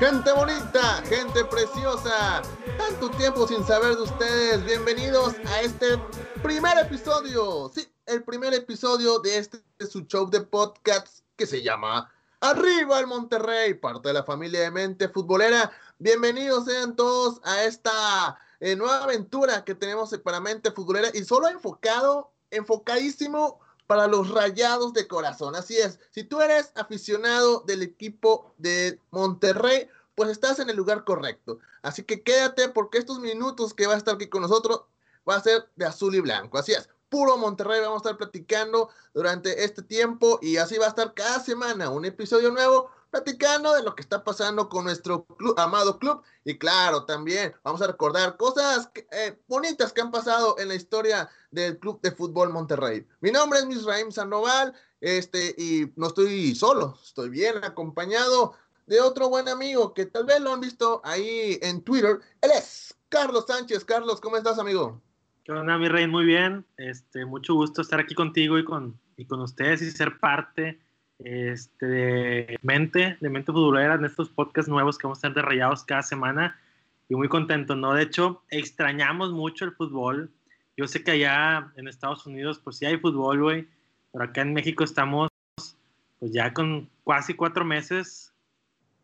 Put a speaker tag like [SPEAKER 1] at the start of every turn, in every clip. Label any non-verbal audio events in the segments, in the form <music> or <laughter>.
[SPEAKER 1] Gente bonita, gente preciosa, tanto tiempo sin saber de ustedes. Bienvenidos a este primer episodio. Sí, el primer episodio de este de su show de podcast que se llama Arriba el Monterrey, parte de la familia de mente futbolera. Bienvenidos sean todos a esta eh, nueva aventura que tenemos para mente futbolera y solo enfocado, enfocadísimo para los rayados de corazón. Así es, si tú eres aficionado del equipo de Monterrey, pues estás en el lugar correcto. Así que quédate porque estos minutos que va a estar aquí con nosotros va a ser de azul y blanco. Así es, puro Monterrey vamos a estar platicando durante este tiempo y así va a estar cada semana un episodio nuevo platicando de lo que está pasando con nuestro amado club. Y claro, también vamos a recordar cosas eh, bonitas que han pasado en la historia del Club de Fútbol Monterrey. Mi nombre es Misraim Sandoval, este, y no estoy solo, estoy bien acompañado de otro buen amigo que tal vez lo han visto ahí en Twitter. Él es Carlos Sánchez. Carlos, ¿cómo estás, amigo?
[SPEAKER 2] ¿Qué onda, mi rey? Muy bien. Este, mucho gusto estar aquí contigo y con, y con ustedes y ser parte este, de mente, de mente futbolera en estos podcasts nuevos que vamos a estar rayados cada semana y muy contento, ¿no? De hecho, extrañamos mucho el fútbol. Yo sé que allá en Estados Unidos, pues sí hay fútbol, güey, pero acá en México estamos, pues ya con casi cuatro meses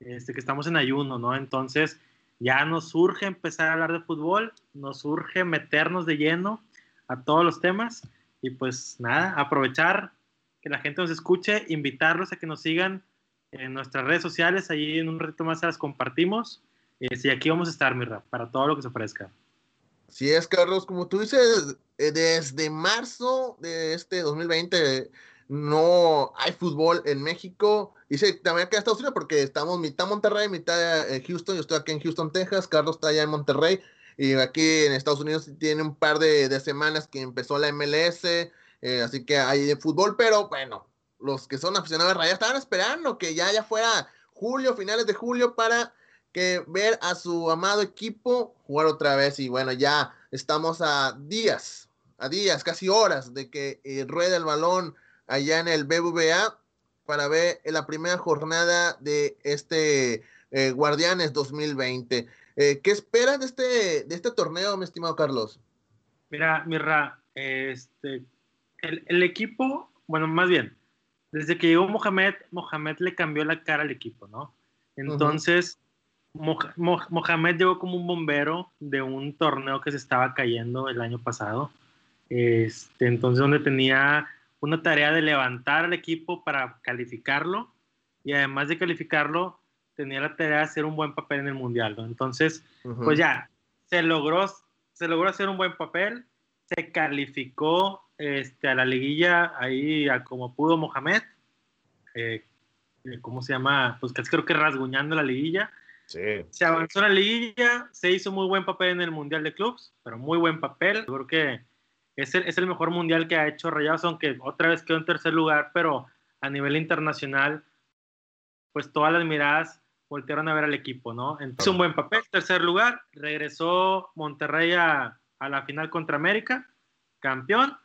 [SPEAKER 2] este, que estamos en ayuno, ¿no? Entonces, ya nos urge empezar a hablar de fútbol, nos urge meternos de lleno a todos los temas y pues nada, aprovechar que la gente nos escuche, invitarlos a que nos sigan en nuestras redes sociales, ahí en un ratito más se las compartimos. Eh, aquí vamos a estar, Mirra, para todo lo que se ofrezca.
[SPEAKER 1] Sí es, Carlos, como tú dices, eh, desde marzo de este 2020 no hay fútbol en México. Y sí, también acá en Estados Unidos porque estamos mitad Monterrey, mitad eh, Houston. Yo estoy aquí en Houston, Texas. Carlos está allá en Monterrey. Y aquí en Estados Unidos tiene un par de, de semanas que empezó la MLS. Eh, así que hay de fútbol, pero bueno, los que son aficionados de Raya estaban esperando que ya, ya fuera julio, finales de julio, para que ver a su amado equipo jugar otra vez. Y bueno, ya estamos a días, a días, casi horas de que eh, ruede el balón allá en el BBVA para ver la primera jornada de este eh, Guardianes 2020. ¿Qué esperas de este, de este torneo, mi estimado Carlos?
[SPEAKER 2] Mira, Mirra, este, el, equipo, bueno, más bien, desde que llegó Mohamed, Mohamed le cambió la cara al equipo, ¿no? Entonces, Mohamed llegó como un bombero de un torneo que se estaba cayendo el año pasado. Este, entonces, donde tenía una tarea de levantar al equipo para calificarlo y además de calificarlo, tenía la tarea de hacer un buen papel en el mundial, ¿no? Entonces, pues ya, se logró, se logró hacer un buen papel, se calificó este, a la liguilla ahí a como pudo Mohamed. Eh, eh, ¿Cómo se llama? Pues casi creo que rasguñando la liguilla. Se avanzó en la liguilla, se hizo muy buen papel en el Mundial de Clubs, pero muy buen papel. Creo que es el, es el mejor mundial que ha hecho Rayados, aunque otra vez quedó en tercer lugar, pero a nivel internacional, pues todas las miradas voltearon a ver al equipo, ¿no? Entonces, un buen papel, tercer lugar, regresó Monterrey a, a la final contra América, campeón,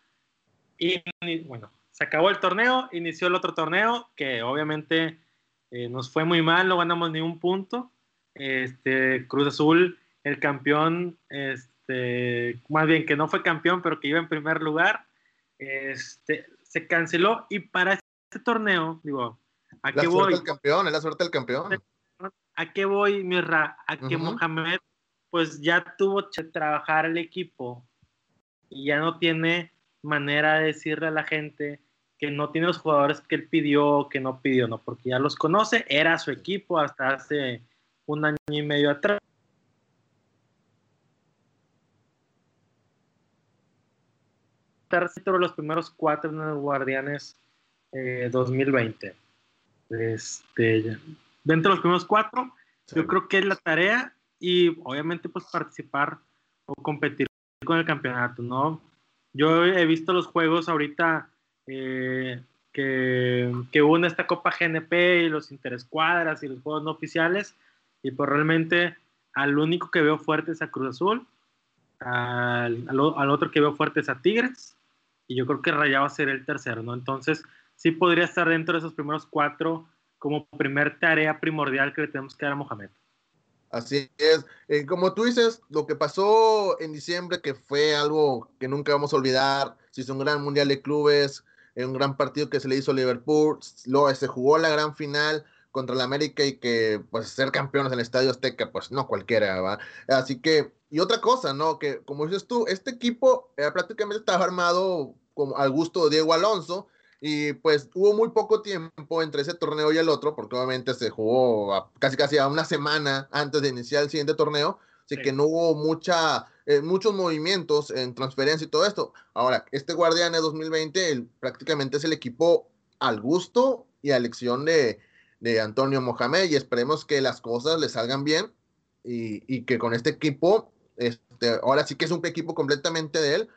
[SPEAKER 2] y bueno, se acabó el torneo, inició el otro torneo, que obviamente eh, nos fue muy mal, no ganamos ni un punto. Este, Cruz Azul, el campeón, este, más bien que no fue campeón, pero que iba en primer lugar, este, se canceló y para este torneo, digo,
[SPEAKER 1] ¿a qué voy? Del campeón, es la suerte del campeón.
[SPEAKER 2] ¿A qué voy, Mirra? A que Mohamed, pues ya tuvo que trabajar el equipo y ya no tiene manera de decirle a la gente que no tiene los jugadores que él pidió, que no pidió, no, porque ya los conoce, era su equipo hasta hace un año y medio atrás. De los primeros cuatro en los Guardianes 2020. Eh, este, dentro de los primeros cuatro, yo creo que es la tarea y obviamente pues participar o competir con el campeonato, ¿no? Yo he visto los juegos ahorita eh, que, que esta Copa GNP y los interescuadras y los juegos no oficiales, y pues realmente al único que veo fuerte es a Cruz Azul, al, al, otro que veo fuerte es a Tigres, y yo creo que Rayado va a ser el tercero, ¿no? Entonces, sí podría estar dentro de esos primeros cuatro como primer tarea primordial que le tenemos que dar a Mohamed.
[SPEAKER 1] Así es. Eh, como tú dices, lo que pasó en diciembre, que fue algo que nunca vamos a olvidar, se hizo un gran mundial de clubes, un gran partido que se le hizo a Liverpool, luego se jugó la gran final contra el América y que pues ser campeones en el Estadio Azteca, pues no cualquiera, ¿va? Así que, y otra cosa, ¿no? Que como dices tú, este equipo eh, prácticamente estaba armado como al gusto de Diego Alonso, y pues hubo muy poco tiempo entre ese torneo y el otro, porque obviamente se jugó casi casi a una semana antes de iniciar el siguiente torneo, así que no hubo mucha, eh, muchos movimientos en transferencia y todo esto. Ahora, este Guardián de 2020 prácticamente es el equipo al gusto y a elección de, de Antonio Mohamed y esperemos que las cosas le salgan bien y, y que con este equipo, este, ahora sí que es un equipo completamente de él,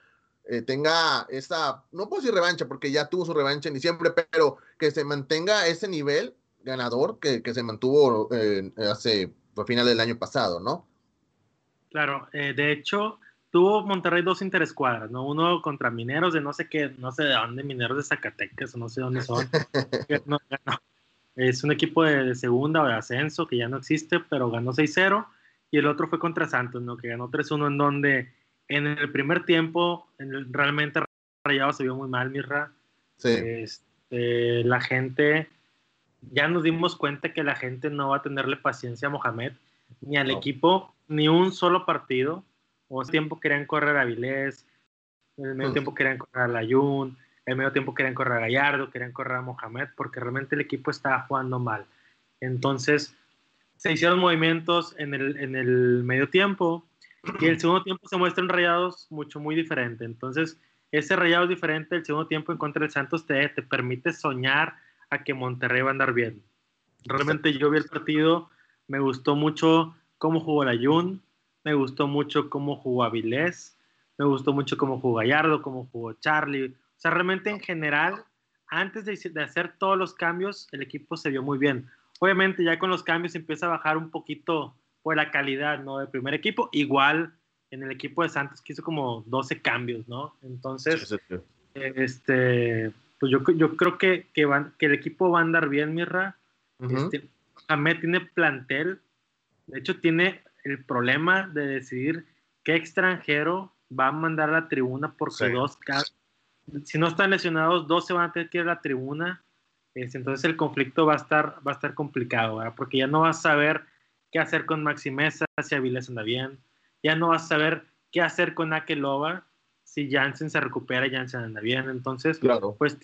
[SPEAKER 1] eh, tenga esa, no puedo decir revancha, porque ya tuvo su revancha en diciembre, pero que se mantenga ese nivel ganador que, que se mantuvo eh, hace, a final del año pasado, ¿no?
[SPEAKER 2] Claro, eh, de hecho, tuvo Monterrey dos interescuadras, ¿no? Uno contra mineros de no sé qué, no sé de dónde, mineros de Zacatecas o no sé dónde son. <laughs> no, Es un equipo de, segunda o de ascenso que ya no existe, pero ganó 6-0. Y el otro fue contra Santos, ¿no? Que ganó 3-1 en donde en el primer tiempo, en realmente Rayado se vio muy mal, Mirra. Sí. Este, la gente, ya nos dimos cuenta que la gente no va a tenerle paciencia a Mohamed, ni al equipo, ni un solo partido. O tiempo querían correr a Vilés, en el medio mm. tiempo querían correr a Layun, en el medio tiempo querían correr a Gallardo, querían correr a Mohamed, porque realmente el equipo estaba jugando mal. Entonces, se hicieron movimientos en el, en el medio tiempo, y el segundo tiempo se muestran rayados mucho, muy diferente. Entonces, ese rayado diferente el segundo tiempo en contra del Santos te, te permite soñar a que Monterrey va a andar bien. Realmente yo vi el partido, me gustó mucho cómo jugó la Jun, me gustó mucho cómo jugó Avilés, me gustó mucho cómo jugó Gallardo, cómo jugó Charlie. O sea, realmente en general, antes de hacer todos los cambios, el equipo se vio muy bien. Obviamente ya con los cambios empieza a bajar un poquito por la calidad, ¿no? Del primer equipo. Igual en el equipo de Santos que hizo como 12 cambios, ¿no? Entonces, este, pues yo, yo creo que, que, van, que el equipo va a andar bien, Mirra. este, tiene plantel, de hecho tiene el problema de decidir qué extranjero va a mandar a la tribuna porque dos, si no están lesionados, dos se van a tener que ir a la tribuna. Este, entonces el conflicto va a estar, va a estar complicado, ¿verdad? porque ya no vas a saber qué hacer con Maxi Mesa si Avilés anda bien. Ya no vas a saber qué hacer con Akelova si Jansen se recupera y Jansen anda bien. Entonces, claro. pues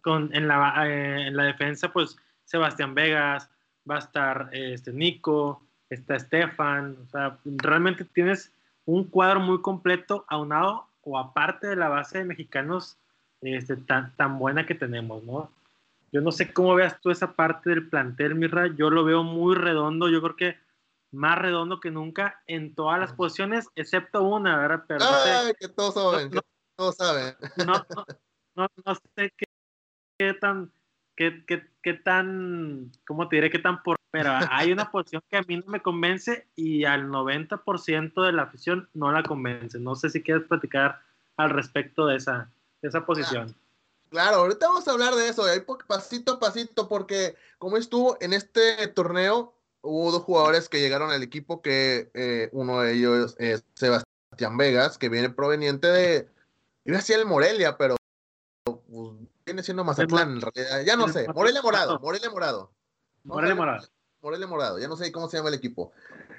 [SPEAKER 2] con, en, la, eh, en la defensa, pues Sebastián Vegas, va a estar este, Nico, está Estefan. O sea, realmente tienes un cuadro muy completo aunado o aparte de la base de mexicanos este, tan, tan buena que tenemos, ¿no? Yo no sé cómo veas tú esa parte del plantel, Mirra. Yo lo veo muy redondo. Yo creo que más redondo que nunca en todas las posiciones, excepto una, ¿verdad?
[SPEAKER 1] Pero Ay, que todos saben, no, que todos saben. <laughs>
[SPEAKER 2] No, no, no sé qué, qué tan, qué, qué, qué, tan, ¿cómo te diré? Qué tan por... Pero hay una posición que a mí no me convence y al 90% de la afición no la convence. No sé si quieres platicar al respecto de esa, de esa posición.
[SPEAKER 1] Claro, ahorita vamos a hablar de eso, ahí pasito a pasito, porque como estuvo en este torneo, hubo dos jugadores que llegaron al equipo, que eh, uno de ellos es Sebastián Vegas, que viene proveniente de, iba a decir el Morelia, pero pues, viene siendo Mazatlán en realidad, ya no sé, Morelia Morado, Morelia Morado.
[SPEAKER 2] Morelia Morado.
[SPEAKER 1] Morelia Morado, ya no sé cómo se llama el equipo.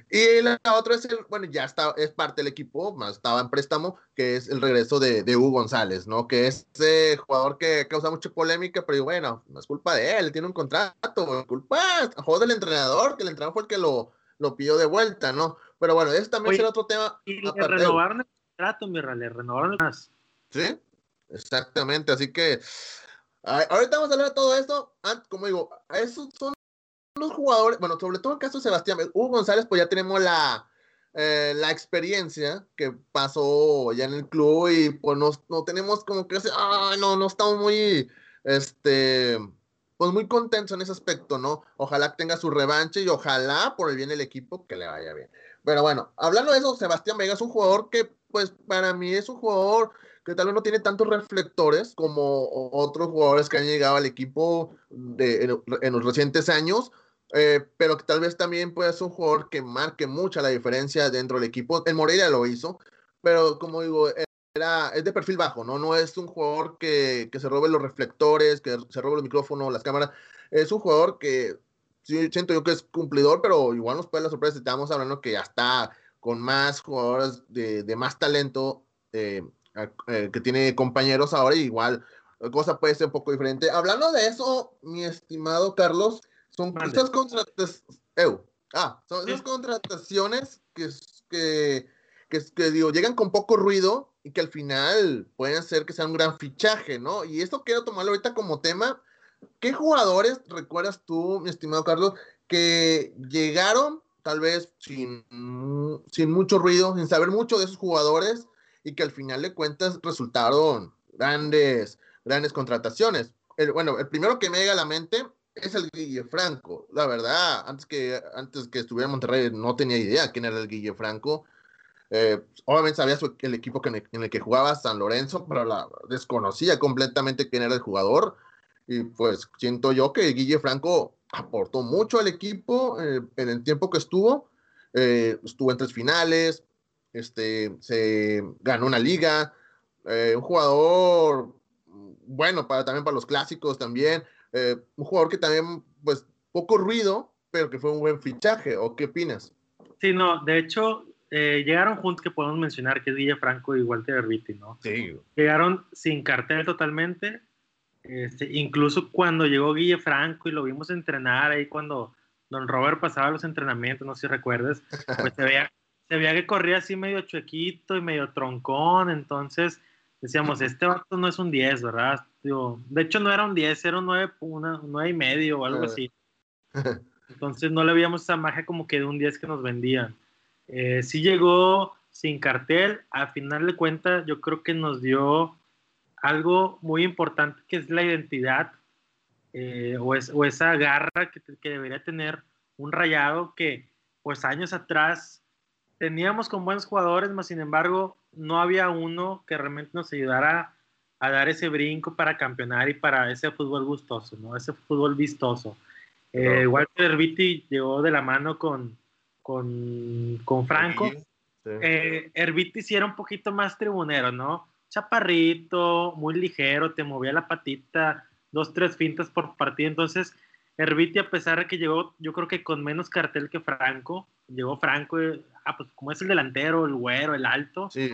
[SPEAKER 1] Y la otra es el, bueno, ya está, es parte del equipo, más estaba en préstamo, que es el regreso de, de Hugo González, ¿no? Que es ese jugador que causa mucha polémica, pero bueno, no es culpa de él, tiene un contrato, es culpa, juego del entrenador, que el entrenador fue el que lo, lo pidió de vuelta, ¿no? Pero bueno, ese también será otro tema.
[SPEAKER 2] Y le renovaron el contrato, mira, le renovaron más.
[SPEAKER 1] Sí, exactamente, así que ahorita vamos a hablar de todo esto, como digo, esos son los jugadores, bueno, sobre todo el caso de Sebastián, Hugo González, pues ya tenemos la, eh, la experiencia que pasó ya en el club y pues no, no tenemos como que, no, no estamos muy, este, pues muy contentos en ese aspecto, ¿no? Ojalá tenga su revancha y ojalá por el bien del equipo que le vaya bien. Pero bueno, hablando de eso, Sebastián Vega es un jugador que, pues para mí es un jugador que tal vez no tiene tantos reflectores como otros jugadores que han llegado al equipo de, en, los recientes años, eh, pero tal vez también puede ser un jugador que marque mucha la diferencia dentro del equipo. El Morelia lo hizo, pero como digo, era, es de perfil bajo, ¿no? No es un jugador que, que se robe los reflectores, que se robe los micrófonos, las cámaras. Es un jugador que sí, siento yo que es cumplidor, pero igual nos puede la sorpresa. Estamos hablando que ya está con más jugadores de, de más talento, eh, eh, que tiene compañeros ahora, igual la cosa puede ser un poco diferente. Hablando de eso, mi estimado Carlos, son esas contrataciones, ah, son esas contrataciones que, que, que, que, digo, llegan con poco ruido y que al final pueden hacer que sea un gran fichaje, ¿no? Y esto quiero tomarlo ahorita como tema. ¿Qué jugadores recuerdas tú, mi estimado Carlos, que llegaron tal vez sin, sin mucho ruido, sin saber mucho de esos jugadores y que al final de cuentas resultaron grandes, grandes contrataciones? El, bueno, el primero que me llega a la mente es el Guille Franco. La verdad, antes que, antes que estuviera en Monterrey no tenía idea quién era el Guille Franco. Eh, obviamente sabía el equipo en el, que jugaba San Lorenzo, pero la, desconocía completamente quién era el jugador. Y pues siento yo que Guille Franco aportó mucho al equipo eh, en el tiempo que estuvo. Eh, estuvo en tres finales, este, se ganó una liga. un jugador bueno para, también para los clásicos también. Eh, un jugador que también, pues, poco ruido, pero que fue un buen fichaje, ¿o qué opinas?
[SPEAKER 2] Sí, no, de hecho, eh, llegaron juntos que podemos mencionar, que es Villa Franco y Walter Herbiti, ¿no?
[SPEAKER 1] Sí.
[SPEAKER 2] Llegaron sin cartel totalmente, este, incluso cuando llegó Guille Franco y lo vimos entrenar ahí cuando Don Robert pasaba los entrenamientos, no sé si recuerdes, pues se veía, <laughs> se veía que corría así medio chuequito y medio troncón, entonces decíamos, este vato no es un 10, ¿verdad? De hecho, no era un 10, era un 9, una, 9 y medio o algo así. <laughs> Entonces no le veíamos esa magia como que de un 10 que nos vendían. Eh, sí llegó sin cartel, a final de cuentas yo creo que nos dio algo muy importante que es la identidad eh, o, es, o, esa garra que, que, debería tener un rayado que pues años atrás teníamos con buenos jugadores, más sin embargo no había uno que realmente nos ayudara a dar ese brinco para campeonar y para ese fútbol gustoso, ¿no? Ese fútbol vistoso. Eh, Walter Herbiti llegó de la mano con, con, con Franco. Sí. Eh, Herbiti sí era un poquito más tribunero, ¿no? Chaparrito, muy ligero, te movía la patita, dos, tres fintas por partido. Entonces, Herbiti, a pesar de que llegó, yo creo que con menos cartel que Franco, llegó Franco, eh, ah, pues como es el delantero, el güero, el alto,
[SPEAKER 1] sí.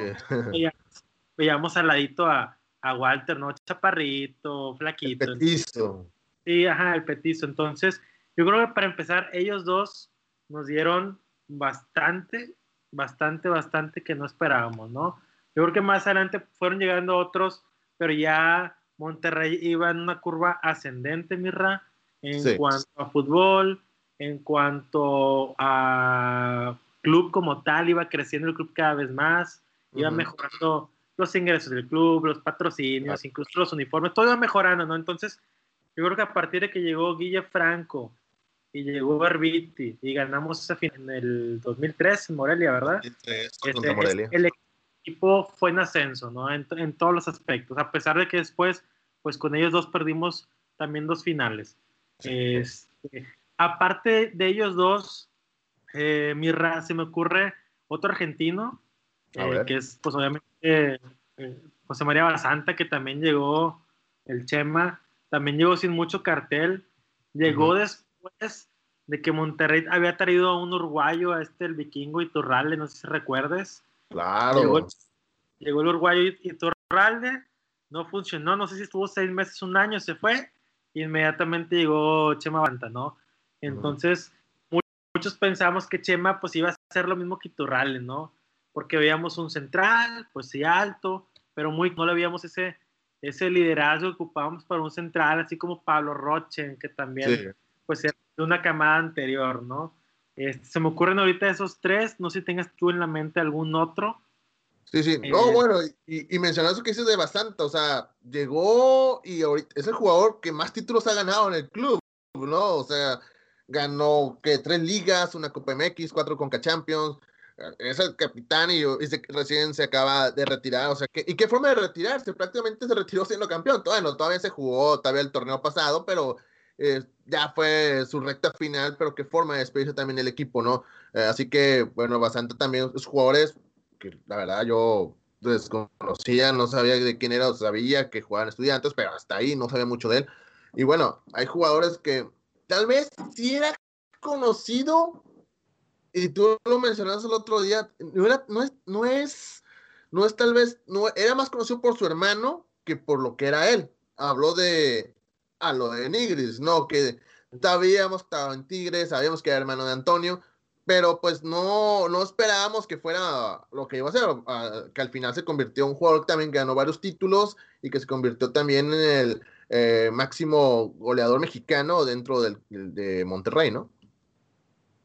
[SPEAKER 2] veíamos, veíamos al ladito a, a, Walter, ¿no? Chaparrito, flaquito.
[SPEAKER 1] El petizo.
[SPEAKER 2] Sí, ajá, el petizo. Entonces, yo creo que para empezar, ellos dos nos dieron bastante, bastante, bastante que no esperábamos, ¿no? Yo creo que más adelante fueron llegando otros, pero ya Monterrey iba en una curva ascendente, Mirra, en sí. cuanto a fútbol, en cuanto a club como tal, iba creciendo el club cada vez más, iba uh -huh. mejorando los ingresos del club, los patrocinios, incluso los uniformes, todo iba mejorando, ¿no? Entonces, yo creo que a partir de que llegó Guille Franco y llegó Herbiti y ganamos esa final en el 2003 en Morelia, ¿verdad?
[SPEAKER 1] 2003, este, Morelia.
[SPEAKER 2] El equipo fue en ascenso, ¿no? En, en, todos los aspectos, a pesar de que después, pues con ellos dos perdimos también dos finales. Sí. Este, aparte de ellos dos, eh, se me ocurre otro argentino, eh, que es pues obviamente eh, José María Basanta, que también llegó, el Chema, también llegó sin mucho cartel, llegó uh -huh. después de que Monterrey había traído a un uruguayo, a este el vikingo Iturralde, no sé si recuerdes.
[SPEAKER 1] Claro.
[SPEAKER 2] Llegó, llegó el uruguayo Iturralde, no funcionó, no sé si estuvo seis meses, un año, se fue, inmediatamente llegó Chema Banta, ¿no? Entonces, uh -huh. muchos pensamos que Chema pues iba a hacer lo mismo que Iturralde, ¿no? Porque veíamos un central, pues sí alto, pero muy no le veíamos ese, ese liderazgo que ocupábamos para un central, así como Pablo Roche, que también sí. pues era de una camada anterior, ¿no? Este, se me ocurren ahorita esos tres, no sé si tengas tú en la mente algún otro.
[SPEAKER 1] Sí, sí, eh, no, bueno, y, y mencionar eso que dices de bastante, o sea, llegó y ahorita es el jugador que más títulos ha ganado en el club, ¿no? O sea, ganó que tres ligas, una Copa MX, cuatro Conca Champions, es el capitán y, se, recién se acaba de retirar, o sea, que, ¿y qué forma de retirarse? Prácticamente se retiró siendo campeón, todavía, no, todavía se jugó, todavía el torneo pasado, pero eh, ya fue su recta final, pero qué forma de despedirse también el equipo, ¿no? Eh, así que, bueno, bastante también los jugadores que la verdad yo desconocía, no sabía de quién era, sabía que jugaban estudiantes, pero hasta ahí no sabía mucho de él. Y bueno, hay jugadores que tal vez si era conocido, y tú lo mencionaste el otro día, no, es, no es, no es tal vez, no, era más conocido por su hermano que por lo que era él. Habló de, a lo de Nigris, ¿no? Que sabíamos que estaba en Tigres, sabíamos que era hermano de Antonio, pero pues no, no esperábamos que fuera lo que iba a ser, que al final se convirtió en un jugador que también ganó varios títulos y que se convirtió también en el eh, máximo goleador mexicano dentro del, de Monterrey, ¿no?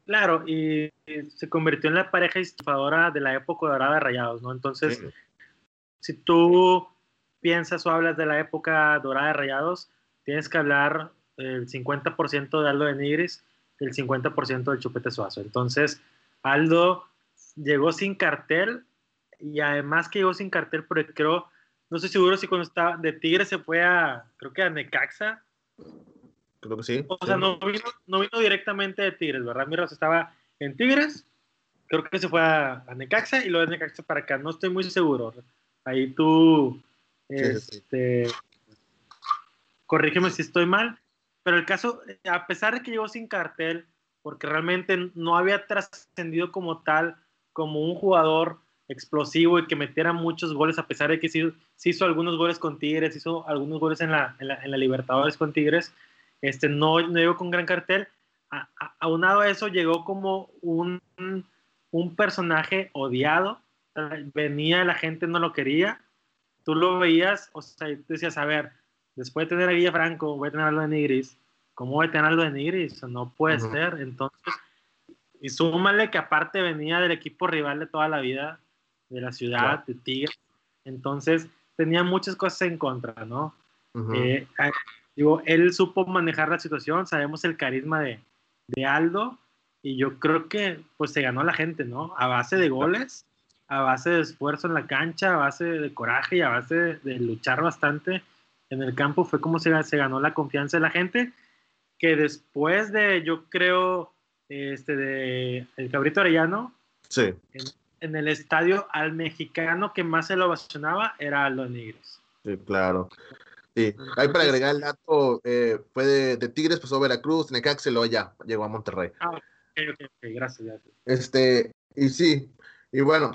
[SPEAKER 2] Claro, y, se convirtió en la pareja estafadora de la época dorada de Rayados, ¿no? Entonces, si tú piensas o hablas de la época dorada de Rayados, tienes que hablar el 50% de Aldo de Nigris, el 50% del Chupete Suazo. Entonces, Aldo llegó sin cartel y además que llegó sin cartel, porque creo, no estoy seguro si cuando estaba de Tigres se fue a, creo que a Necaxa.
[SPEAKER 1] Creo que sí.
[SPEAKER 2] O sea, no vino, no vino directamente de Tigres, ¿verdad? Miras estaba en Tigres, creo que se fue a, Necaxa y luego de Necaxa para acá, no estoy muy seguro. Ahí tú, este, corrígeme si estoy mal, pero el caso, a pesar de que llegó sin cartel, porque realmente no había trascendido como tal, como un jugador explosivo y que metiera muchos goles, a pesar de que sí, hizo algunos goles con Tigres, hizo algunos goles en la, en la, Libertadores con Tigres, este, no, no llegó con gran cartel. A, aunado a eso, llegó como un, un personaje odiado, venía, la gente no lo quería, tú lo veías, o sea, decías, a ver, después de tener a Villafranco, voy a tener algo de Nigris, ¿cómo voy a tener algo de Nigris? No puede ser. Entonces, y súmale que aparte venía del equipo rival de toda la vida, de la ciudad, de Tigres. Entonces, tenía muchas cosas en contra, ¿no? Eh, digo, él supo manejar la situación, sabemos el carisma de, de, Aldo, y yo creo que pues se ganó a la gente, ¿no? A base de goles, a base de esfuerzo en la cancha, a base de coraje y a base de luchar bastante en el campo fue como se, se ganó la confianza de la gente, que después de, yo creo, este, de el Cabrito Arellano,
[SPEAKER 1] sí.
[SPEAKER 2] en, el estadio al mexicano que más se lo ovacionaba era Aldo Nigres.
[SPEAKER 1] Sí, claro. Sí, ahí para agregar el dato, eh, fue de, Tigres, pasó a Veracruz, Necaxa y luego ya llegó a Monterrey.
[SPEAKER 2] Ah, ok, ok, gracias, gracias.
[SPEAKER 1] Este, y sí, y bueno,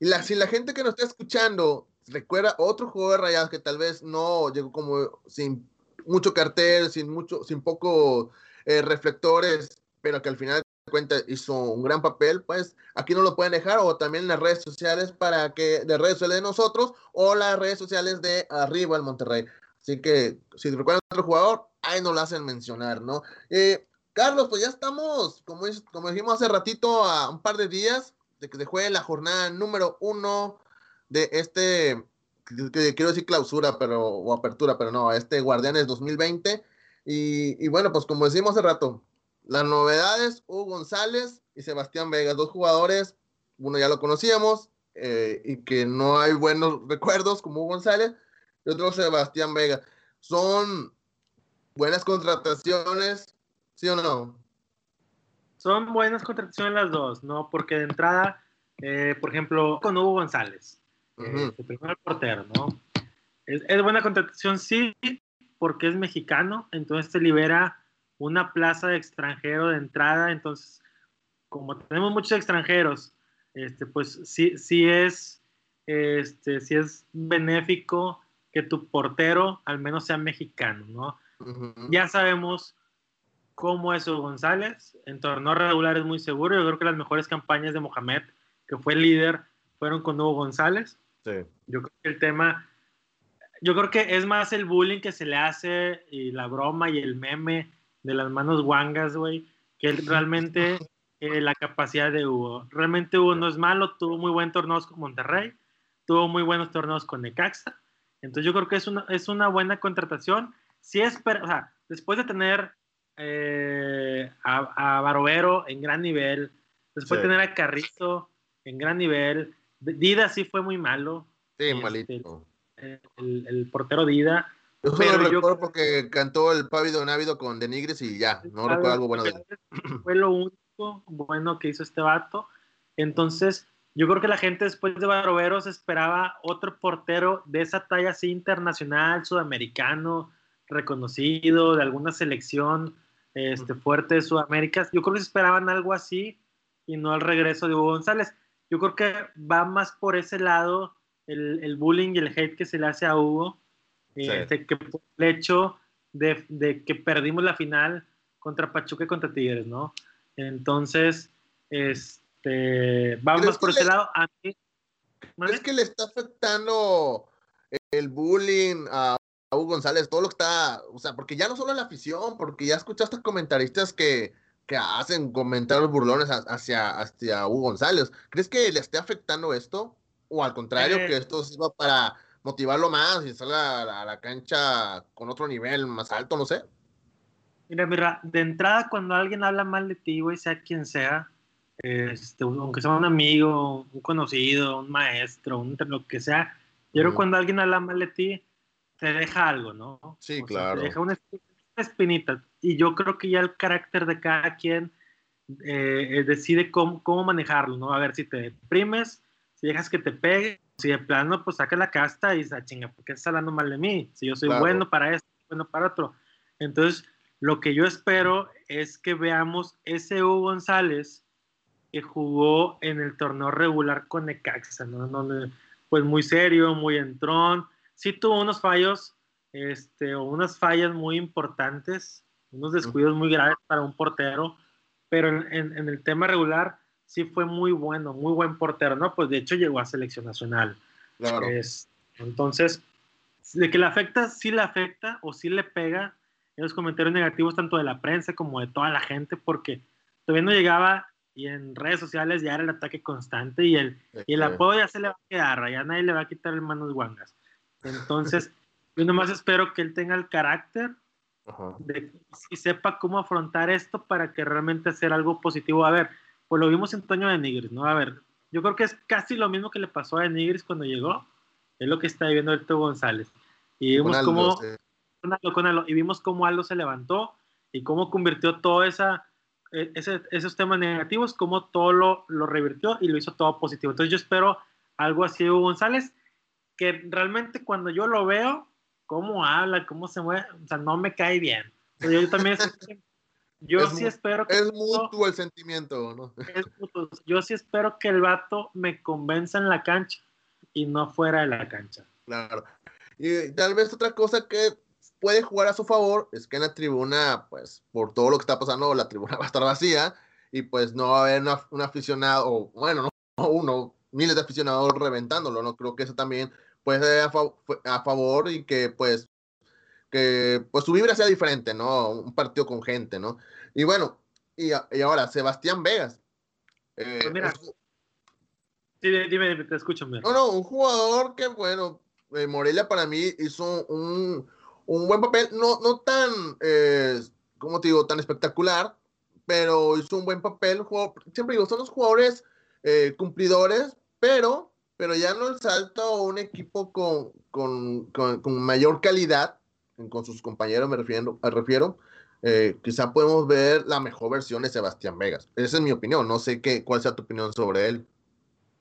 [SPEAKER 1] y la, si la gente que nos está escuchando recuerda otro juego de Rayados que tal vez no llegó como sin mucho cartel, sin mucho, sin poco eh, reflectores, pero que al final de cuentas hizo un gran papel, pues aquí no lo pueden dejar o también en las redes sociales para que de redes sociales de nosotros o las redes sociales de arriba el Monterrey. Así que si recuerdan otro jugador, ahí nos lo hacen mencionar, ¿no? Eh, Carlos, pues ya estamos, como, como dijimos hace ratito, a un par de días de que se juegue la jornada número uno de este, que, quiero decir clausura, pero, o apertura, pero no, este Guardianes 2020. Y, y bueno, pues como decimos hace rato, las novedades, Hugo González y Sebastián Vega, dos jugadores, uno ya lo conocíamos eh, y que no hay buenos recuerdos como Hugo González, y otro Sebastián Vega. Son buenas contrataciones, ¿sí o no?
[SPEAKER 2] Son buenas contrataciones las dos, ¿no? Porque de entrada, eh, por ejemplo, con Hugo González, el primer portero, ¿no? Es, buena contratación, sí, porque es mexicano, entonces se libera una plaza de extranjero de entrada, entonces, como tenemos muchos extranjeros, este, pues sí, sí es, este, sí es benéfico que tu portero al menos sea mexicano, ¿no? Ya sabemos cómo es Hugo González, en torneo regular es muy seguro, yo creo que las mejores campañas de Mohamed, que fue líder, fueron con Hugo González, yo creo que el tema, yo creo que es más el bullying que se le hace y la broma y el meme de las manos guangas, güey, que <laughs> realmente eh, la capacidad de Hugo. Realmente Hugo no es malo, tuvo muy buenos torneos con Monterrey, tuvo muy buenos torneos con Necaxa. Entonces yo creo que es una, es una buena contratación. Si es, o sea, después de tener eh, a, a Barovero en gran nivel, después de tener a Carrizo en gran nivel, Dida sí fue muy malo.
[SPEAKER 1] Sí, este, malito.
[SPEAKER 2] El, portero Dida.
[SPEAKER 1] Yo solo recuerdo porque cantó el Pávido Návido con Denigris y ya, no recuerdo algo bueno de él.
[SPEAKER 2] Fue lo único bueno que hizo este vato. Entonces, yo creo que la gente después de Baroveros esperaba otro portero de esa talla así internacional, sudamericano, reconocido, de alguna selección este, fuerte de Sudamérica. Yo creo que esperaban algo así y no el regreso de Hugo González. Yo creo que va más por ese lado el, el bullying y el hate que se le hace a Hugo, este, que por el hecho de, de, que perdimos la final contra Pachuca y contra Tigres, ¿no? Entonces, es este, vamos por ese lado. A
[SPEAKER 1] ¿Es que le está afectando el bullying a Hugo González? Todo lo que está, o sea, porque ya no solo la afición, porque ya escuchaste comentaristas que, que hacen comentarios burlones hacia, hacia Hugo González. ¿Crees que le esté afectando esto? O al contrario, eh. que esto sirva para motivarlo más y salga a la, cancha con otro nivel más alto, no sé.
[SPEAKER 2] Mira, mira, de entrada cuando alguien habla mal de ti, güey, sea quien sea, este, aunque sea un amigo, un conocido, un maestro, un, lo que sea, yo creo que cuando alguien habla mal de ti, te deja algo, ¿no?
[SPEAKER 1] Sí, claro.
[SPEAKER 2] te deja una espinita. Y yo creo que ya el carácter de cada quien eh, decide cómo, cómo, manejarlo, ¿no? A ver si te deprimes, si dejas que te pegue, si de plano, pues saca la casta y dices, ah, chinga, ¿por qué estás hablando mal de mí? Si yo soy bueno para esto, bueno para otro. Entonces, lo que yo espero es que veamos ese Hugo González que jugó en el torneo regular con Necaxa, ¿no? pues muy serio, muy entrón. Sí tuvo unos fallos, este, o unas fallas muy importantes, unos descuidos muy graves para un portero, pero en, en, el tema regular sí fue muy bueno, muy buen portero, ¿no? Pues de hecho llegó a selección nacional.
[SPEAKER 1] Claro.
[SPEAKER 2] entonces, de que le afecta, sí le afecta o sí le pega en los comentarios negativos tanto de la prensa como de toda la gente, porque todavía no llegaba y en redes sociales ya era el ataque constante y el, y el apoyo ya se le va a quedar, ya nadie le va a quitar el manos guangas. Entonces, <laughs> yo nomás espero que él tenga el carácter de, y sepa cómo afrontar esto para que realmente hacer algo positivo. A ver, pues lo vimos en Toño de Nigris, ¿no? A ver, yo creo que es casi lo mismo que le pasó a Nigris cuando llegó, es lo que está viviendo ahorita González. Y vimos cómo, y vimos cómo Aldo se levantó y cómo convirtió toda esa e, esos temas negativos, como todo lo, lo, revirtió y lo hizo todo positivo. Entonces yo espero algo así Hugo González, que realmente cuando yo lo veo, cómo habla, cómo se mueve, o sea, no me cae bien. yo también <laughs> yo sí espero
[SPEAKER 1] que... Es mutuo el sentimiento, ¿no?
[SPEAKER 2] Es mutuo. Yo sí espero que el vato me convenza en la cancha y no fuera de la cancha.
[SPEAKER 1] Claro. Y tal vez otra cosa que puede jugar a su favor es que en la tribuna, pues por todo lo que está pasando, la tribuna <laughs> va a estar vacía y pues no va a haber un aficionado, o bueno, <laughs> no uno, miles de aficionados reventándolo, ¿no? Creo que eso también puede ser a, favor y que pues que pues su vibra sea diferente, ¿no? Un partido con gente, ¿no? Y bueno, y, y ahora, Sebastián Vegas.
[SPEAKER 2] Eh, pues mira, sí, dime, te escucho.
[SPEAKER 1] No, no, un jugador que, bueno, eh, Morelia para mí hizo un, un buen papel, no, no tan, eh, como te digo, tan espectacular, pero hizo un buen papel. siempre digo, son los jugadores eh, cumplidores, pero, pero ya no el salto a un equipo con, con, con, mayor calidad, con sus compañeros me refiero, me refiero eh, quizá podemos ver la mejor versión de Sebastián Vegas. Esa es mi opinión, no sé qué, cuál sea tu opinión sobre él.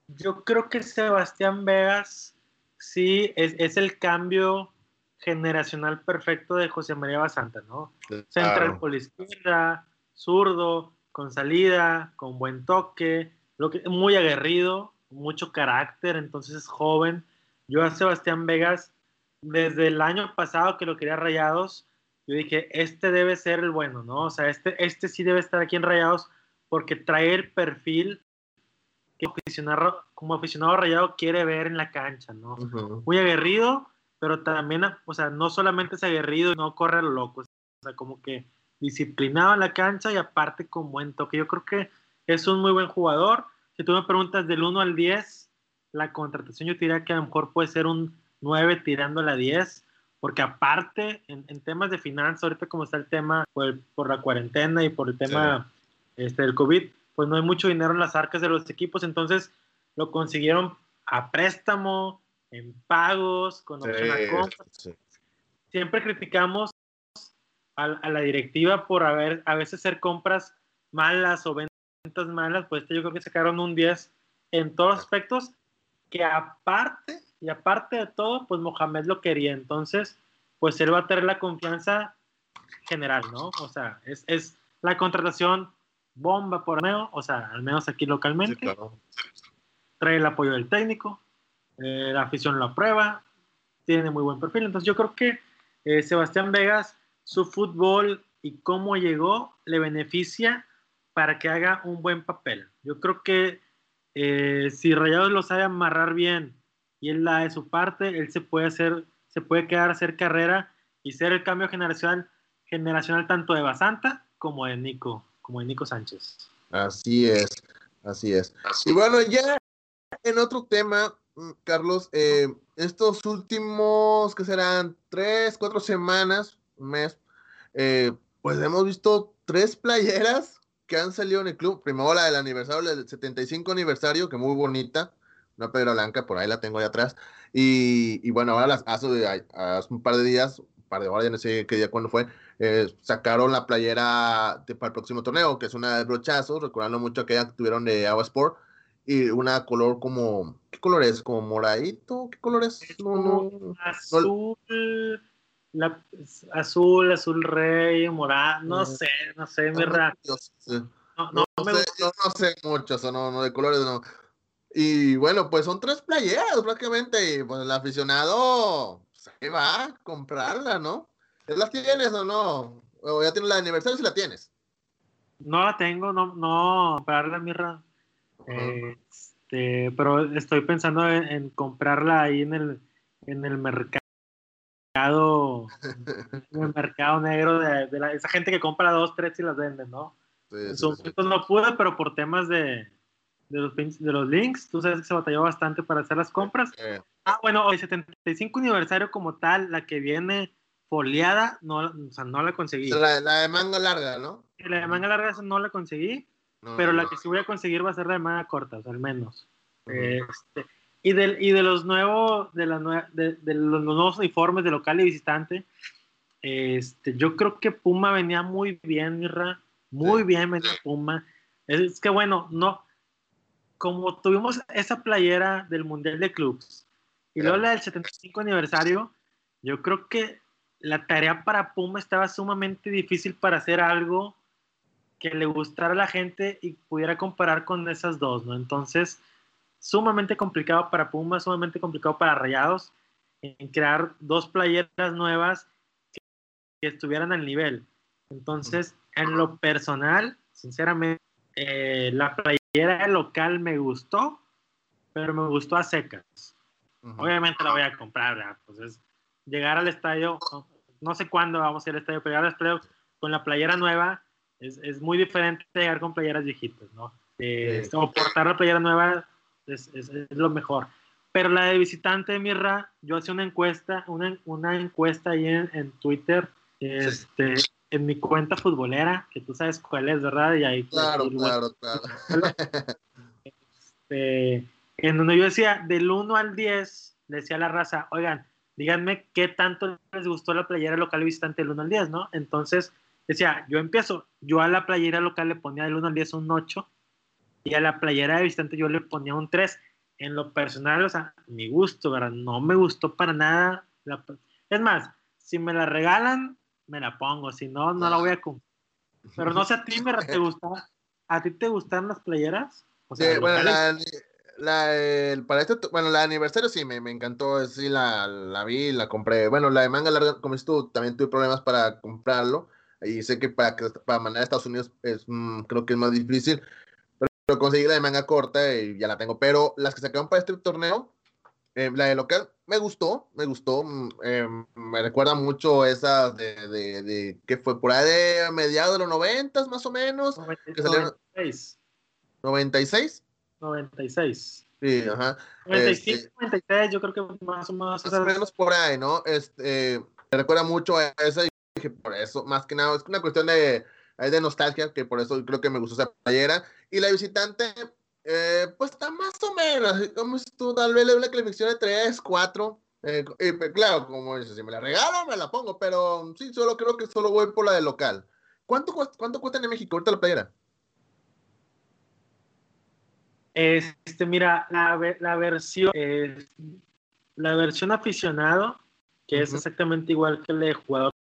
[SPEAKER 2] Yo creo que Sebastián Vegas sí es, es el cambio generacional perfecto de José María Basanta, ¿no? Central por la izquierda, zurdo, con salida, con buen toque, lo que, muy aguerrido, mucho carácter, entonces es joven. Yo a Sebastián Vegas, desde el año pasado que lo quería Rayados, yo dije, este debe ser el bueno, ¿no? O sea, este, este sí debe estar aquí en Rayados porque trae el perfil que aficionado, como aficionado rayado quiere ver en la cancha, ¿no? Muy aguerrido, pero también, o sea, no solamente es aguerrido y no corre a lo loco, o sea, como que disciplinado en la cancha y aparte con buen toque. Yo creo que es un muy buen jugador. Si tú me preguntas del 1 al 10, la contratación yo diría que a lo mejor puede ser un 9 tirando a la 10, porque aparte, en, temas de finanzas, ahorita como está el tema por, por la cuarentena y por el tema este, del COVID, pues no hay mucho dinero en las arcas de los equipos, entonces lo consiguieron a préstamo, en pagos, con opción a compra. Sí. siempre criticamos a, la directiva por haber, a veces hacer compras malas o ventas malas, pues yo creo que sacaron un 10 en todos aspectos, que aparte, y aparte de todo, pues Mohamed lo quería, entonces, pues él va a tener la confianza general, ¿no? O sea, es, es la contratación bomba por medio, o sea, al menos aquí localmente. Trae el apoyo del técnico, eh, la afición lo aprueba, tiene muy buen perfil. Entonces yo creo que eh, Sebastián Vegas, su fútbol y cómo llegó, le beneficia para que haga un buen papel. Yo creo que eh, si Rayados lo sabe amarrar bien y él la de su parte, él se puede hacer, se puede quedar a hacer carrera y ser el cambio generacional, generacional tanto de Basanta como de Nico, como de Nico Sánchez.
[SPEAKER 1] Así es, así es. Y bueno, ya en otro tema, Carlos, eh, estos últimos, que serán tres, cuatro semanas, un mes, eh, pues hemos visto tres playeras que han salido en el club. Primero la del aniversario, del 75 aniversario, que muy bonita, una pedra blanca, por ahí la tengo ahí atrás. Y, bueno, ahora las, hace, hace, un par de días, un par de horas, ya no sé qué día, cuándo fue, eh, sacaron la playera para el próximo torneo, que es una de brochazos, recordando mucho que tuvieron de Agua Sport, y una color como, ¿qué color es? ¿Como moradito? ¿Qué color es?
[SPEAKER 2] No, no, azul, azul, azul rey, morado, no sé, no sé, mi
[SPEAKER 1] No, no, no, sé, yo no sé mucho, eso no, no, de colores no. Y bueno, pues son tres playeras prácticamente, y pues el aficionado se va a comprarla, ¿no? ¿La tienes o no? ¿O ya tienes la de aniversario si la tienes?
[SPEAKER 2] No la tengo, no, no, para la mirra. Este, pero estoy pensando en, comprarla ahí en el, en el mercado, <laughs> en el mercado negro de, esa gente que compra dos, tres y las vende, ¿no? en su momento no pude, pero por temas de, de los, de los links, tú sabes que se batalló bastante para hacer las compras. Ah, bueno, el 75 aniversario como tal, la que viene foliada, no, o sea, no la conseguí.
[SPEAKER 1] La, de manga larga, ¿no?
[SPEAKER 2] La de manga larga no la conseguí, pero la que sí voy a conseguir va a ser la de manga corta, o sea, al menos. este, y, de, y de los nuevos, de, la de, de, los nuevos uniformes de local y visitante, este, yo creo que Puma venía muy bien, Mirra, muy bien venía Puma. Es, que bueno, no, como tuvimos esa playera del Mundial de Clubs y luego la del 75 aniversario, yo creo que la tarea para Puma estaba sumamente difícil para hacer algo que le gustara a la gente y pudiera comparar con esas dos, ¿no? Entonces, sumamente complicado para Puma, sumamente complicado para Rayados en crear dos playeras nuevas que, estuvieran al nivel. Entonces, en lo personal, sinceramente, eh, la playera local me gustó, pero me gustó a secas. Obviamente la voy a comprar, ¿verdad? Pues es llegar al estadio, no sé cuándo vamos a ir al estadio, pero llegar al estadio con la playera nueva es, es muy diferente llegar con playeras viejitas, ¿no? Eh, o portar la playera nueva es, es, es, lo mejor. Pero la de visitante de Mirra, yo hacía una encuesta, una, una encuesta ahí en, en Twitter, este, en mi cuenta futbolera, que tú sabes cuál es, ¿verdad? Y ahí,
[SPEAKER 1] pues, claro, claro, claro. <laughs>
[SPEAKER 2] Este, en donde yo decía, del 1 al 10, decía la raza, oigan, díganme qué tanto les gustó la playera local visitante del 1 al 10, ¿no? Entonces, decía, yo empiezo, yo a la playera local le ponía del 1 al 10 un 8 y a la playera de visitante yo le ponía un 3. En lo personal, o sea, mi gusto, ¿verdad? No me gustó para nada. Es más, si me la regalan, me la pongo, si no, no la voy a comprar. Pero no sé a ti, me te gusta, ¿a ti te gustan las playeras?
[SPEAKER 1] O sea, sí, bueno, la, la, el, para este, bueno, la aniversario sí me, me encantó, sí la, la, vi, la compré. Bueno, la de manga larga, como dices tú, también tuve problemas para comprarlo. Y sé que para, para mandar a Estados Unidos es, mm, creo que es más difícil. Pero, conseguí la de manga corta y ya la tengo. Pero las que sacaron para este torneo, eh, la de local, me gustó, me gustó. Eh, me recuerda mucho esa de, de, de, que fue por ahí de mediados de los noventas, más o menos. 96. 96.
[SPEAKER 2] 96.
[SPEAKER 1] Sí, ajá.
[SPEAKER 2] 95, este, 96, yo creo que más o menos.
[SPEAKER 1] Más o menos por ahí, ¿no? Este, me recuerda mucho a esa dije, por eso, más que nada, es una cuestión de, de nostalgia, que por eso creo que me gustó esa playera. Y la visitante, eh, pues está más o menos, como tú, tal vez le una calificación de 3, 4. Eh, claro, como dice, si me la regalo, me la pongo, pero sí, solo creo que solo voy por la de local. ¿Cuánto, cuesta, cuánto cuesta en México ahorita la playera?
[SPEAKER 2] Este, mira, la, la versión, la versión aficionado, que es exactamente igual que la de jugador,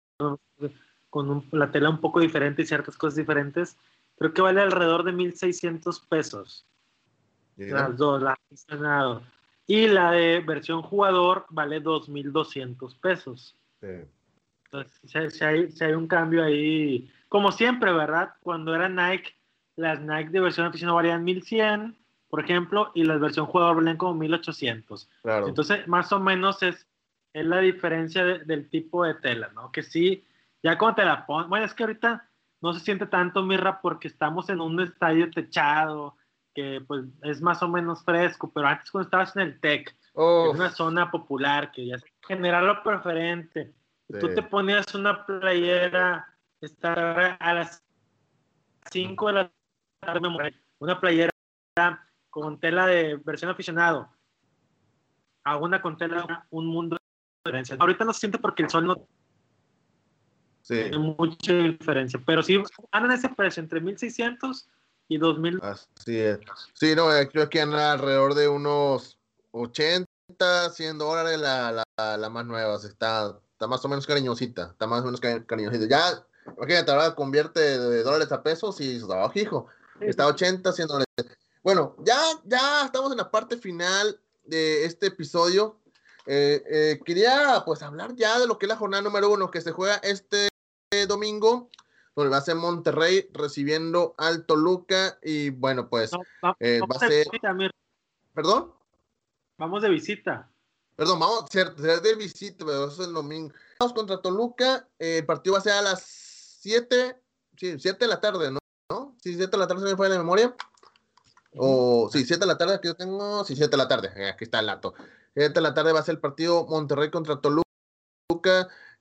[SPEAKER 2] con la tela un poco diferente y ciertas cosas diferentes, creo que vale alrededor de 1.600 pesos. Las dos, la aficionado. Y la de versión jugador vale 2.200 pesos. Entonces, si hay, si hay, un cambio ahí, como siempre, ¿verdad? Cuando era Nike, las Nike de versión aficionado valían 1.100, por ejemplo, y la versión jugador valían como 1.800. Claro. Entonces, más o menos es, es la diferencia del tipo de tela, ¿no? Que sí, ya cuando te la pones, bueno, es que ahorita no se siente tanto, Mirra, porque estamos en un estadio techado, que pues es más o menos fresco, pero antes cuando estabas en el TEC, una zona popular, que ya es general lo preferente, tú te ponías una playera estar a las 5 de la tarde, una playera con tela de versión aficionado, a una con tela, un mundo diferencia. Ahorita no se siente porque el sol no sí. tiene mucha diferencia, pero sí andan ese precio entre 1600 y 2000.
[SPEAKER 1] Así es. Sí, no, eh, creo que anda alrededor de unos 80, 100 dólares la, la, la más nueva. Está, está más o menos cariñosita. Está más o menos cariñosita. Ya, imagínate, ahora convierte de dólares a pesos y está hijo. Está 80, 100 dólares. Bueno, ya, ya estamos en la parte final de este episodio. Eh, eh, quería pues hablar ya de lo que es la jornada número uno que se juega este domingo donde va a ser Monterrey recibiendo al Toluca y bueno, pues eh, va a ser... ¿Perdón?
[SPEAKER 2] Vamos de visita.
[SPEAKER 1] Perdón, vamos ser, de visita, pero eso es el domingo. Vamos contra Toluca, eh, el partido va a ser a las 7, sí, 7 de la tarde, ¿no? ¿No? Sí, 7 de la tarde se me fue de memoria. O sí, 7 de la tarde que yo tengo, sí, 7 de la tarde, eh, aquí está el dato. 7 de la tarde va a ser el partido Monterrey contra Toluca,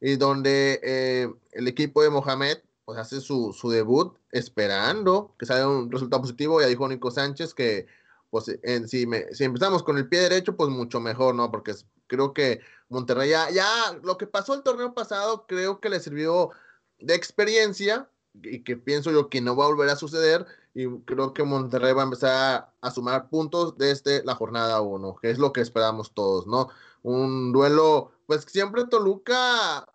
[SPEAKER 1] y donde el equipo de Mohamed pues hace su, su debut esperando que salga un resultado positivo. Ya dijo Nico Sánchez que pues en, si, me, si empezamos con el pie derecho, pues mucho mejor, ¿no? Porque creo que Monterrey ya, ya lo que pasó el torneo pasado, creo que le sirvió de experiencia y que pienso yo que no va a volver a suceder y creo que Monterrey va a empezar a, sumar puntos desde la jornada 1, que es lo que esperamos todos, ¿no? Un duelo, pues siempre Toluca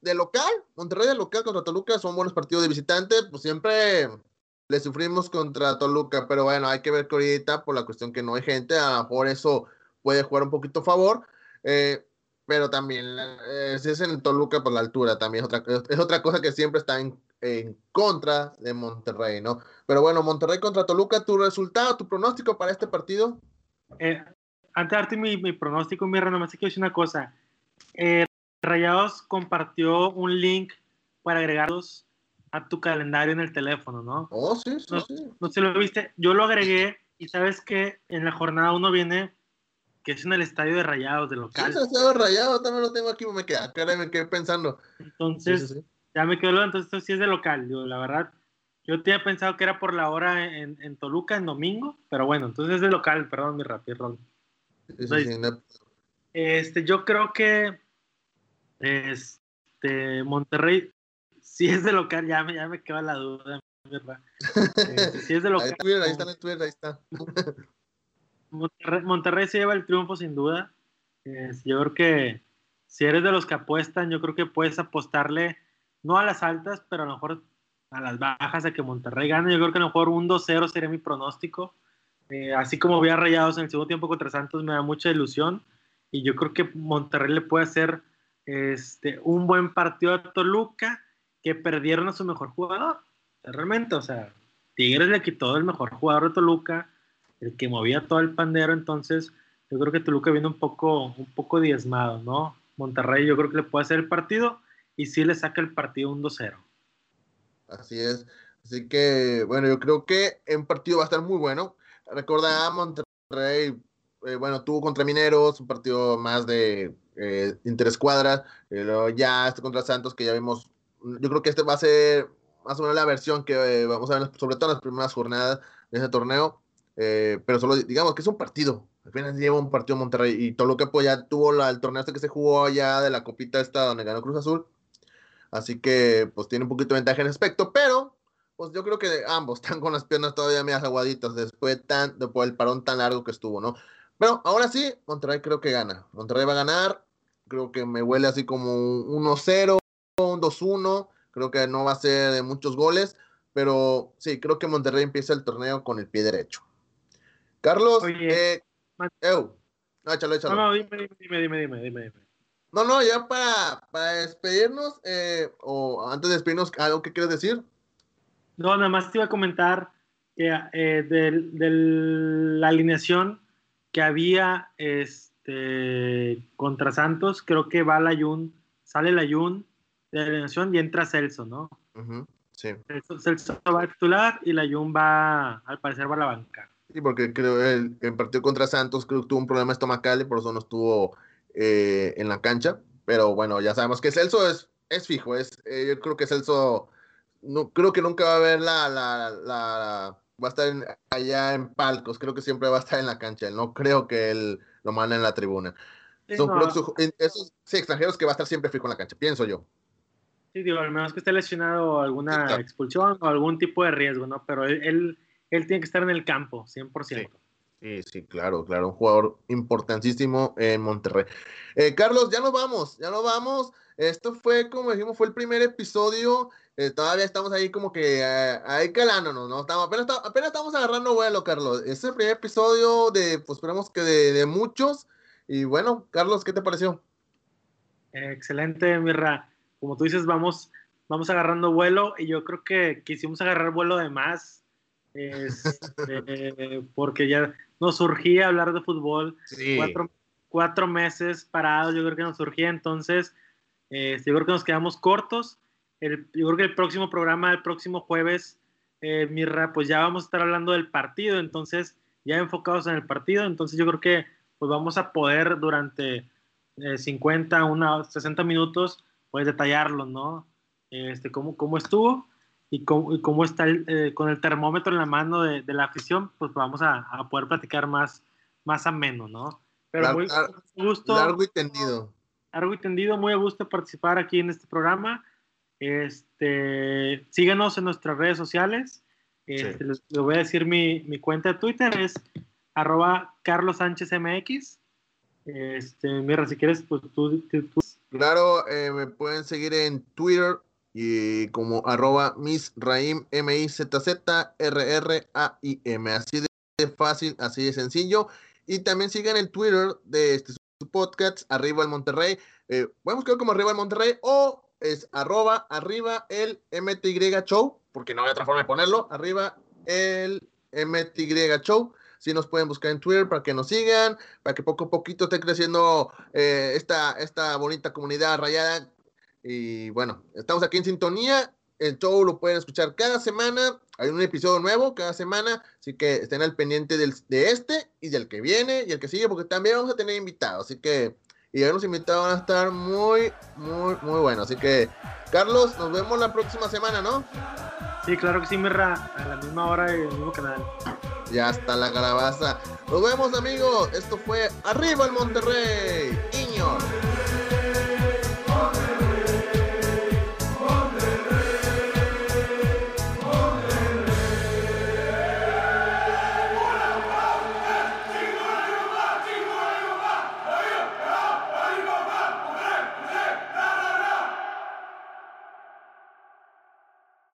[SPEAKER 1] de local, Monterrey de local contra Toluca son buenos partidos de visitante, pues siempre le sufrimos contra Toluca, pero bueno, hay que ver que ahorita por la cuestión que no hay gente, a lo eso puede jugar un poquito a favor, eh, pero también eh, si es en Toluca por la altura, también es otra, es otra cosa que siempre está en, contra de Monterrey, ¿no? Pero bueno, Monterrey contra Toluca, tu resultado, tu pronóstico para este partido.
[SPEAKER 2] Eh, antes de darte mi, mi pronóstico, mi nomás quiero decir una cosa. Eh, Rayados compartió un link para agregarlos a tu calendario en el teléfono, ¿no?
[SPEAKER 1] Oh, sí, sí,
[SPEAKER 2] no,
[SPEAKER 1] sí.
[SPEAKER 2] No se lo viste. Yo lo agregué y sabes que en la jornada uno viene que es en el estadio de Rayados, de local.
[SPEAKER 1] Sí, el estadio de Rayados también lo tengo aquí, me quedé, me quedé pensando.
[SPEAKER 2] Entonces, ya me quedó, entonces esto sí es de local, la verdad. Yo tenía pensado que era por la hora en, en Toluca, en domingo, pero bueno, entonces es de local, perdón, mi rápido. Este, yo creo que este, Monterrey, si es de local, ya me, ya me queda la duda, este, si es de <laughs> local.
[SPEAKER 1] ahí, está, ahí está. <laughs>
[SPEAKER 2] Monterrey, se lleva el triunfo sin duda. yo creo que si eres de los que apuestan, yo creo que puedes apostarle, no a las altas, pero a lo mejor a las bajas de que Monterrey gane. Yo creo que a lo mejor un 2-0 sería mi pronóstico. Eh, así como había rayados en el segundo tiempo contra Santos, me da mucha ilusión. Y yo creo que Monterrey le puede hacer este, un buen partido a Toluca, que perdieron a su mejor jugador. Realmente, o sea, Tigres le quitó el mejor jugador de Toluca, el que movía todo el pandero, entonces yo creo que Toluca viene un poco, un poco diezmado, ¿no? Monterrey yo creo que le puede hacer el partido y sí le saca el partido un 2-0.
[SPEAKER 1] Así es. Así que, bueno, yo creo que en partido va a estar muy bueno. Recuerda, Monterrey, eh, bueno, tuvo contra Mineros, un partido más de eh, interescuadras, eh, ya este contra Santos que ya vimos, yo creo que este va a ser más o menos la versión que eh, vamos a ver sobre todo en las primeras jornadas de ese torneo, pero solo digamos que es un partido, Apenas lleva un partido Monterrey y todo lo que pues ya tuvo la, el torneo este que se jugó allá de la copita esta donde ganó Cruz Azul. Así que pues tiene un poquito de ventaja en aspecto, pero pues yo creo que ambos <laughs> están con las piernas todavía medio aguaditas después, tan, después del parón tan largo que estuvo, ¿no? Pero ahora sí, Monterrey creo que gana. Monterrey va a ganar. Creo que me huele así como un 1-0, un 2-1. Creo que no va a ser de muchos goles. Pero sí, creo que Monterrey empieza el torneo con el pie derecho. Carlos, eh,
[SPEAKER 2] no, échalo, échalo. No, no, dime, dime, dime, dime, dime.
[SPEAKER 1] No, no, ya para, para despedirnos, eh, o antes de despedirnos, ¿algo que quieres decir?
[SPEAKER 2] No, nada más te iba a comentar que eh, de, la alineación que había este, contra Santos, creo que va la Jun, sale la Jun de la alineación y entra Celso, ¿no?
[SPEAKER 1] sí.
[SPEAKER 2] Celso, va a titular y la Jun va, al parecer, va a la banca.
[SPEAKER 1] Sí, porque creo el, el partido contra Santos creo que tuvo un problema estomacal y por eso no estuvo eh, en la cancha. Pero bueno, ya sabemos que Celso es, es fijo. Es, eh, yo creo que Celso, no, creo que nunca va a ver la, la, la va a estar allá en palcos. Creo que siempre va a estar en la cancha. No creo que él lo mande en la tribuna. Son esos extranjeros que va a estar siempre fijo en la cancha, pienso yo.
[SPEAKER 2] Sí, digo, al menos que esté lesionado alguna expulsión o algún tipo de riesgo, ¿no? Pero él él tiene que estar en el campo, 100%.
[SPEAKER 1] Sí. Sí, claro, claro, un jugador importantísimo en Monterrey. Eh, Carlos, ya nos vamos, ya nos vamos. Esto fue, como dijimos, fue el primer episodio. Eh, todavía estamos ahí como que eh, ahí calándonos, ¿no? Estamos, apenas, apenas, estamos agarrando vuelo, Carlos. Es el primer episodio de, pues esperemos que de, de muchos. Y bueno, Carlos, ¿qué te pareció?
[SPEAKER 2] Excelente, Mirra. Como tú dices, vamos, vamos agarrando vuelo y yo creo que quisimos agarrar vuelo de más este, porque ya nos surgía hablar de fútbol. Cuatro, meses parados, yo creo que nos surgía. Entonces, este, yo creo que nos quedamos cortos. El, yo creo que el próximo programa, el próximo jueves, eh, Mirra, pues ya vamos a estar hablando del partido. Entonces, ya enfocados en el partido. Entonces, yo creo que pues vamos a poder durante 50, una, 60 minutos, pues detallarlo, ¿no? Este, cómo, cómo estuvo y cómo, está eh, con el termómetro en la mano de, la afición, pues vamos a, poder platicar más, más ameno, ¿no?
[SPEAKER 1] Pero muy, gusto. Largo y tendido.
[SPEAKER 2] Largo y tendido, muy a gusto participar aquí en este programa. Este, síganos en nuestras redes sociales. Este, les, voy a decir mi, cuenta de Twitter, es arroba Carlos Sánchez MX. Este, mira, si quieres, pues tú.
[SPEAKER 1] Claro, eh, me pueden seguir en Twitter y como arroba misraim, M-I-Z-Z-R-R-A-I-M. Así de fácil, así de sencillo. Y también sigan el Twitter de este podcast, arriba el Monterrey. Eh, podemos quedar como arriba el Monterrey o es arroba arriba el MTY Show, porque no hay otra forma de ponerlo, arriba el MTY Show. Si nos pueden buscar en Twitter para que nos sigan, para que poco a poquito esté creciendo eh, esta, esta bonita comunidad rayada y bueno, estamos aquí en sintonía. El show lo pueden escuchar cada semana. Hay un episodio nuevo cada semana. Así que estén al pendiente del, de este y del que viene y el que sigue, porque también vamos a tener invitados. Así que, y los invitados van a estar muy, muy, muy buenos. Así que, Carlos, nos vemos la próxima semana, ¿no?
[SPEAKER 2] Sí, claro que sí, Mirra. A la misma hora y el mismo canal.
[SPEAKER 1] Ya está la calabaza. Nos vemos, amigos. Esto fue Arriba el Monterrey.